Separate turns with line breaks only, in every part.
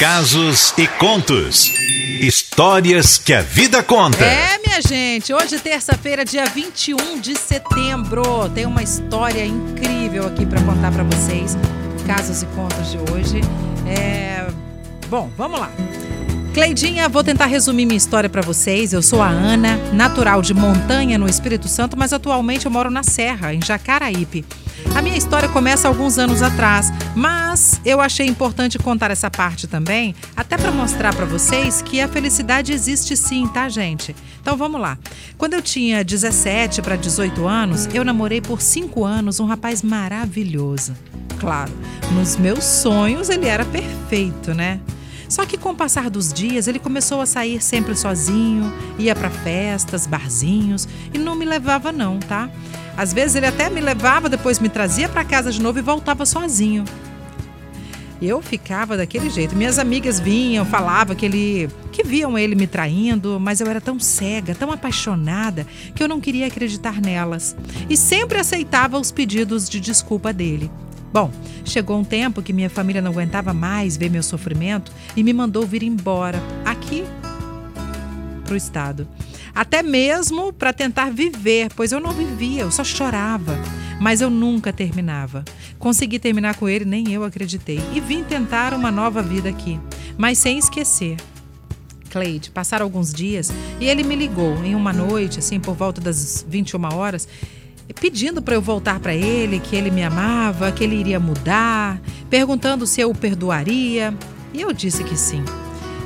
Casos e contos. Histórias que a vida conta.
É, minha gente, hoje terça-feira, dia 21 de setembro, tem uma história incrível aqui para contar para vocês. Casos e contos de hoje. É... Bom, vamos lá. Cleidinha, vou tentar resumir minha história para vocês. Eu sou a Ana, natural de Montanha, no Espírito Santo, mas atualmente eu moro na Serra, em Jacaraípe. A minha história começa alguns anos atrás, mas eu achei importante contar essa parte também, até para mostrar para vocês que a felicidade existe sim, tá, gente? Então vamos lá. Quando eu tinha 17 para 18 anos, eu namorei por 5 anos um rapaz maravilhoso. Claro, nos meus sonhos ele era perfeito, né? Só que com o passar dos dias, ele começou a sair sempre sozinho, ia para festas, barzinhos e não me levava não, tá? Às vezes ele até me levava, depois me trazia para casa de novo e voltava sozinho. Eu ficava daquele jeito. Minhas amigas vinham, falavam que ele que viam ele me traindo, mas eu era tão cega, tão apaixonada, que eu não queria acreditar nelas e sempre aceitava os pedidos de desculpa dele. Bom, chegou um tempo que minha família não aguentava mais ver meu sofrimento e me mandou vir embora, aqui para o estado. Até mesmo para tentar viver, pois eu não vivia, eu só chorava. Mas eu nunca terminava. Consegui terminar com ele, nem eu acreditei. E vim tentar uma nova vida aqui, mas sem esquecer. Cleide, passaram alguns dias e ele me ligou em uma noite, assim, por volta das 21 horas, pedindo para eu voltar para ele, que ele me amava, que ele iria mudar, perguntando se eu o perdoaria. E eu disse que sim,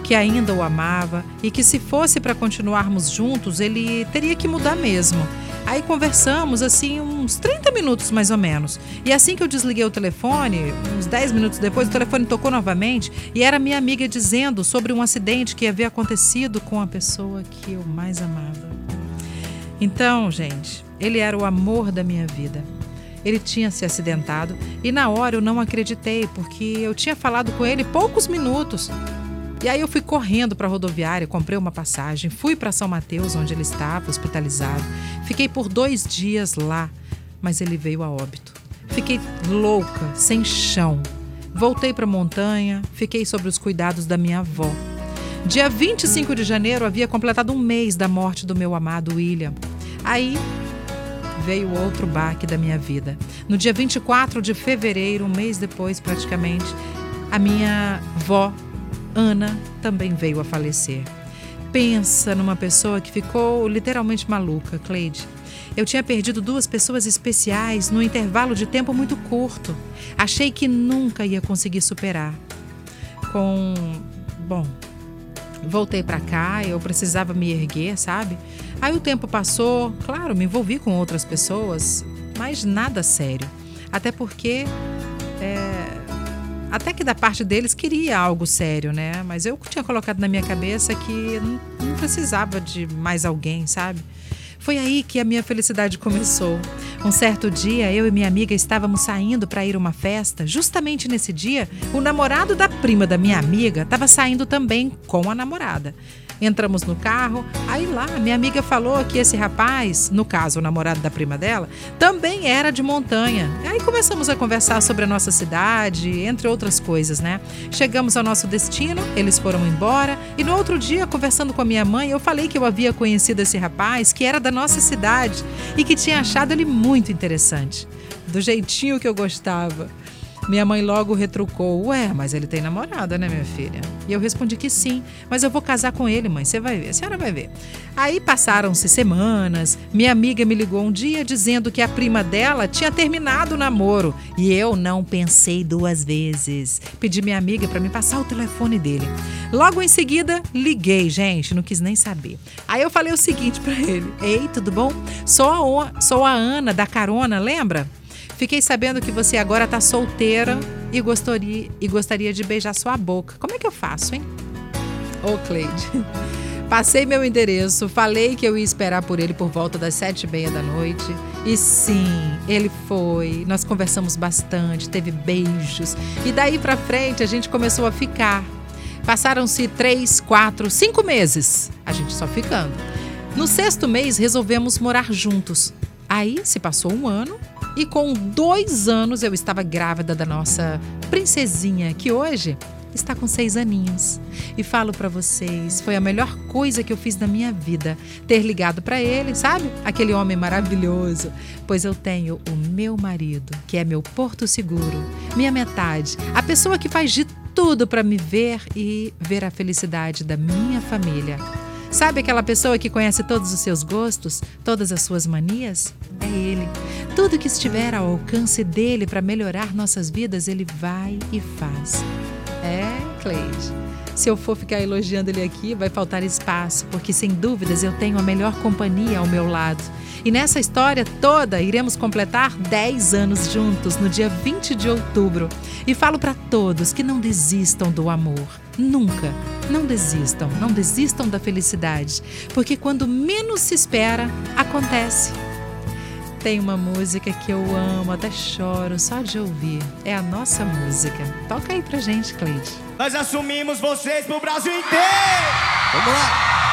que ainda o amava e que se fosse para continuarmos juntos, ele teria que mudar mesmo. Aí conversamos assim uns 30 minutos mais ou menos. E assim que eu desliguei o telefone, uns 10 minutos depois, o telefone tocou novamente e era minha amiga dizendo sobre um acidente que havia acontecido com a pessoa que eu mais amava. Então, gente, ele era o amor da minha vida. Ele tinha se acidentado e na hora eu não acreditei, porque eu tinha falado com ele poucos minutos. E aí eu fui correndo para a rodoviária, comprei uma passagem, fui para São Mateus, onde ele estava hospitalizado. Fiquei por dois dias lá, mas ele veio a óbito. Fiquei louca, sem chão. Voltei para a montanha, fiquei sob os cuidados da minha avó. Dia 25 de janeiro havia completado um mês da morte do meu amado William. Aí veio outro baque da minha vida. No dia 24 de fevereiro, um mês depois praticamente, a minha avó, Ana, também veio a falecer. Pensa numa pessoa que ficou literalmente maluca, Cleide. Eu tinha perdido duas pessoas especiais num intervalo de tempo muito curto. Achei que nunca ia conseguir superar. Com. Bom, voltei para cá, eu precisava me erguer, sabe? Aí o tempo passou, claro, me envolvi com outras pessoas, mas nada sério. Até porque. É, até que da parte deles queria algo sério, né? Mas eu tinha colocado na minha cabeça que não, não precisava de mais alguém, sabe? Foi aí que a minha felicidade começou. Um certo dia, eu e minha amiga estávamos saindo para ir a uma festa. Justamente nesse dia, o namorado da prima da minha amiga estava saindo também com a namorada. Entramos no carro, aí lá minha amiga falou que esse rapaz, no caso o namorado da prima dela, também era de montanha. Aí começamos a conversar sobre a nossa cidade, entre outras coisas, né? Chegamos ao nosso destino, eles foram embora e no outro dia, conversando com a minha mãe, eu falei que eu havia conhecido esse rapaz, que era da nossa cidade e que tinha achado ele muito interessante, do jeitinho que eu gostava. Minha mãe logo retrucou: Ué, mas ele tem namorada, né, minha filha? E eu respondi que sim, mas eu vou casar com ele, mãe, você vai ver, a senhora vai ver. Aí passaram-se semanas, minha amiga me ligou um dia dizendo que a prima dela tinha terminado o namoro e eu não pensei duas vezes. Pedi minha amiga para me passar o telefone dele. Logo em seguida, liguei, gente, não quis nem saber. Aí eu falei o seguinte para ele: Ei, tudo bom? Sou a, sou a Ana da carona, lembra? Fiquei sabendo que você agora está solteira e gostaria, e gostaria de beijar sua boca. Como é que eu faço, hein? Ô, Cleide. Passei meu endereço, falei que eu ia esperar por ele por volta das sete e meia da noite. E sim, ele foi. Nós conversamos bastante, teve beijos. E daí pra frente a gente começou a ficar. Passaram-se três, quatro, cinco meses. A gente só ficando. No sexto mês resolvemos morar juntos. Aí se passou um ano e com dois anos eu estava grávida da nossa princesinha, que hoje está com seis aninhos. E falo para vocês, foi a melhor coisa que eu fiz na minha vida, ter ligado para ele, sabe? Aquele homem maravilhoso, pois eu tenho o meu marido, que é meu porto seguro, minha metade, a pessoa que faz de tudo para me ver e ver a felicidade da minha família. Sabe aquela pessoa que conhece todos os seus gostos, todas as suas manias? É ele. Tudo que estiver ao alcance dele para melhorar nossas vidas, ele vai e faz. É, Cleide. Se eu for ficar elogiando ele aqui, vai faltar espaço, porque sem dúvidas eu tenho a melhor companhia ao meu lado. E nessa história toda, iremos completar 10 anos juntos no dia 20 de outubro. E falo para todos que não desistam do amor. Nunca. Não desistam, não desistam da felicidade, porque quando menos se espera, acontece. Tem uma música que eu amo, até choro só de ouvir. É a nossa música. Toca aí pra gente, Cleide.
Nós assumimos vocês pro Brasil inteiro!
Vamos lá!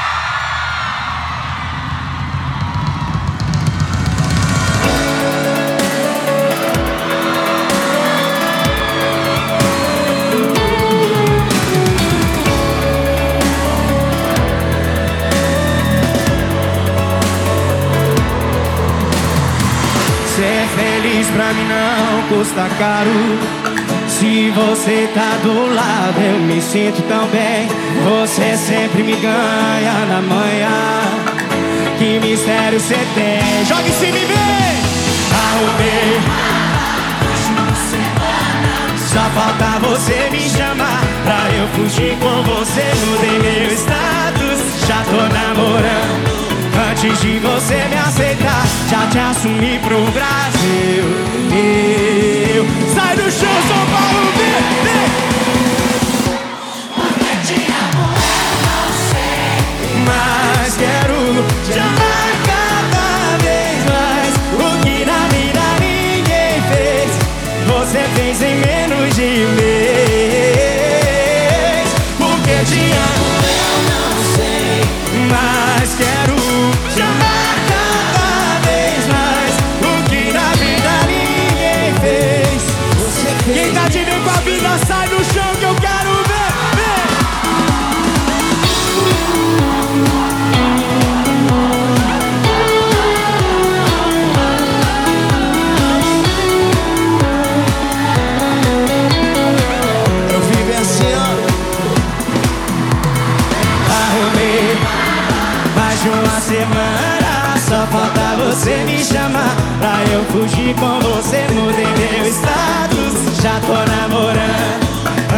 Pra mim não custa caro. Se você tá do lado, eu me sinto tão bem. Você sempre me ganha na manhã. Que mistério você tem? Joga em cima e! Arrumei. Só falta você me chamar pra eu fugir com você. Mudei meu status, já tô namorando. Antes de você me aceitar, já te assumi pro Brasil. Eu sai do chão, São Paulo, vem, vem. Quem tá de bem com a vida sai no chão que eu quero ver, mais de uma semana. Só falta você me chamar pra eu fugir com você. Mudei meu status já tô namorando.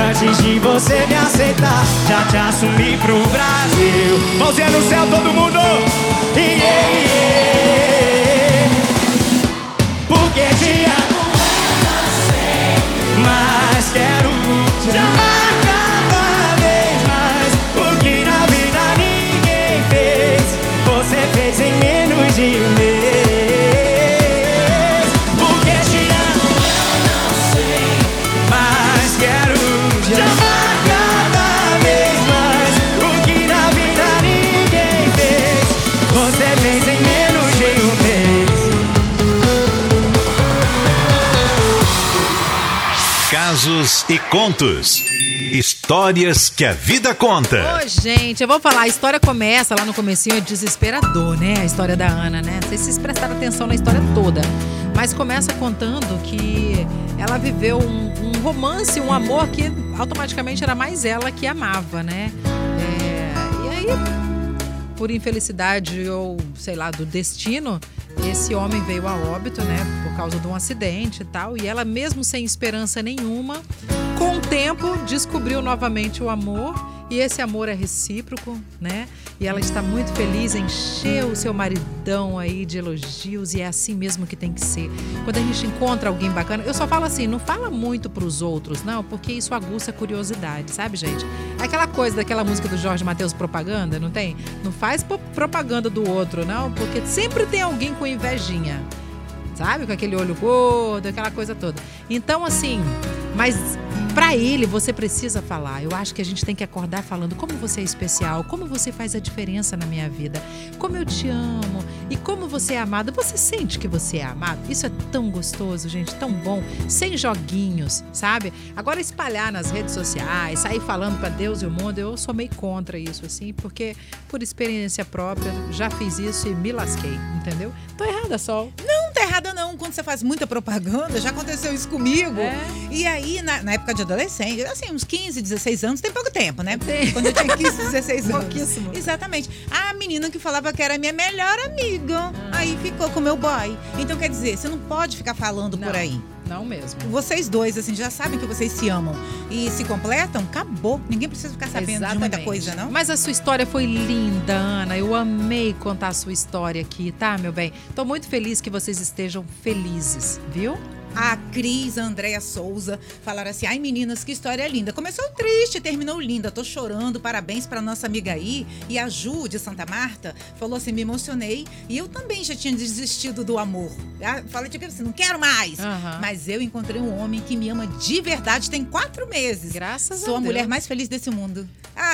Antes de você me aceitar, já te assumi pro Brasil. Mãozinha no céu, todo mundo! Yeah, yeah. Porque te amo, mas
E contos. Histórias que a vida conta.
Ô, gente, eu vou falar, a história começa lá no comecinho, é desesperador, né? A história da Ana, né? Não sei se vocês prestaram atenção na história toda. Mas começa contando que ela viveu um, um romance, um amor que automaticamente era mais ela que amava, né? É, e aí, por infelicidade ou, sei lá, do destino, esse homem veio a óbito, né, por causa de um acidente e tal, e ela mesmo sem esperança nenhuma, com o tempo descobriu novamente o amor e esse amor é recíproco, né? E ela está muito feliz, encheu o seu maridão aí de elogios e é assim mesmo que tem que ser. Quando a gente encontra alguém bacana, eu só falo assim, não fala muito para os outros, não, porque isso aguça a curiosidade, sabe, gente? É aquela coisa daquela música do Jorge Matheus propaganda, não tem? Não faz propaganda do outro, não, porque sempre tem alguém com invejinha. Sabe? Com aquele olho gordo, aquela coisa toda. Então, assim, mas Pra ele, você precisa falar. Eu acho que a gente tem que acordar falando como você é especial, como você faz a diferença na minha vida, como eu te amo e como você é amado. Você sente que você é amado? Isso é tão gostoso, gente, tão bom, sem joguinhos, sabe? Agora espalhar nas redes sociais, sair falando para Deus e o mundo, eu sou meio contra isso assim, porque por experiência própria já fiz isso e me lasquei, entendeu? Tô errada, Sol.
Não errada não, quando você faz muita propaganda, já aconteceu isso comigo.
É.
E aí, na, na época de adolescente, assim, uns 15, 16 anos, tem pouco tempo, né?
Tem.
Quando eu tinha 15, 16 anos.
Pouquíssimo.
Exatamente. A menina que falava que era minha melhor amiga, aí ficou com meu boy. Então, quer dizer, você não pode ficar falando por
Não.
aí.
Não mesmo.
Vocês dois, assim, já sabem que vocês se amam e se completam, acabou. Ninguém precisa ficar sabendo de muita
Exatamente.
coisa, não?
Mas a sua história foi linda, Ana. Eu amei contar a sua história aqui, tá, meu bem? Tô muito feliz que vocês estejam felizes, viu?
A Cris, a Andréia Souza falaram assim: ai meninas, que história linda. Começou triste, terminou linda. Tô chorando, parabéns pra nossa amiga aí. E a Ju, de Santa Marta, falou assim: me emocionei. E eu também já tinha desistido do amor. Falei tipo assim: não quero mais.
Aham.
Mas eu encontrei um homem que me ama de verdade tem quatro meses.
Graças
Sou
a
a
Deus.
mulher mais feliz desse mundo.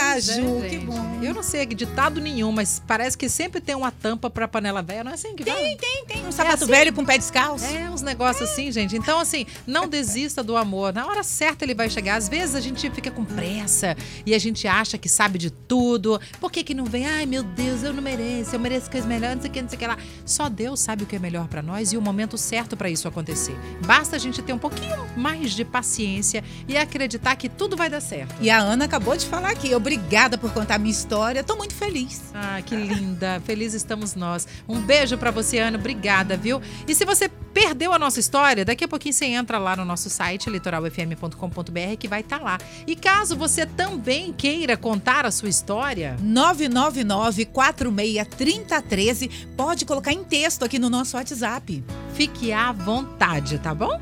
Ah,
é,
Ju, que
gente.
bom.
Eu não sei ditado nenhum, mas parece que sempre tem uma tampa pra panela velha, não é assim que fala?
Tem, tem, tem. Um sapato
assim?
velho com pé descalço.
É, uns negócios assim, gente. Então, assim, não desista do amor. Na hora certa ele vai chegar. Às vezes a gente fica com pressa e a gente acha que sabe de tudo. Por que, que não vem? Ai, meu Deus, eu não mereço. Eu mereço coisas melhores, não sei o que, não sei o que lá. Só Deus sabe o que é melhor pra nós e o momento certo pra isso acontecer. Basta a gente ter um pouquinho mais de paciência e acreditar que tudo vai dar certo.
E a Ana acabou de falar aqui. Obrigada por contar a minha história. Tô muito feliz.
Ah, que linda. Feliz estamos nós. Um beijo pra você, Ana. Obrigada, viu? E se você perdeu a nossa história, daqui a pouquinho você entra lá no nosso site, litoralfm.com.br, que vai estar lá. E caso você também queira contar a sua história,
999-463013. Pode colocar em texto aqui no nosso WhatsApp.
fique à vontade, tá bom?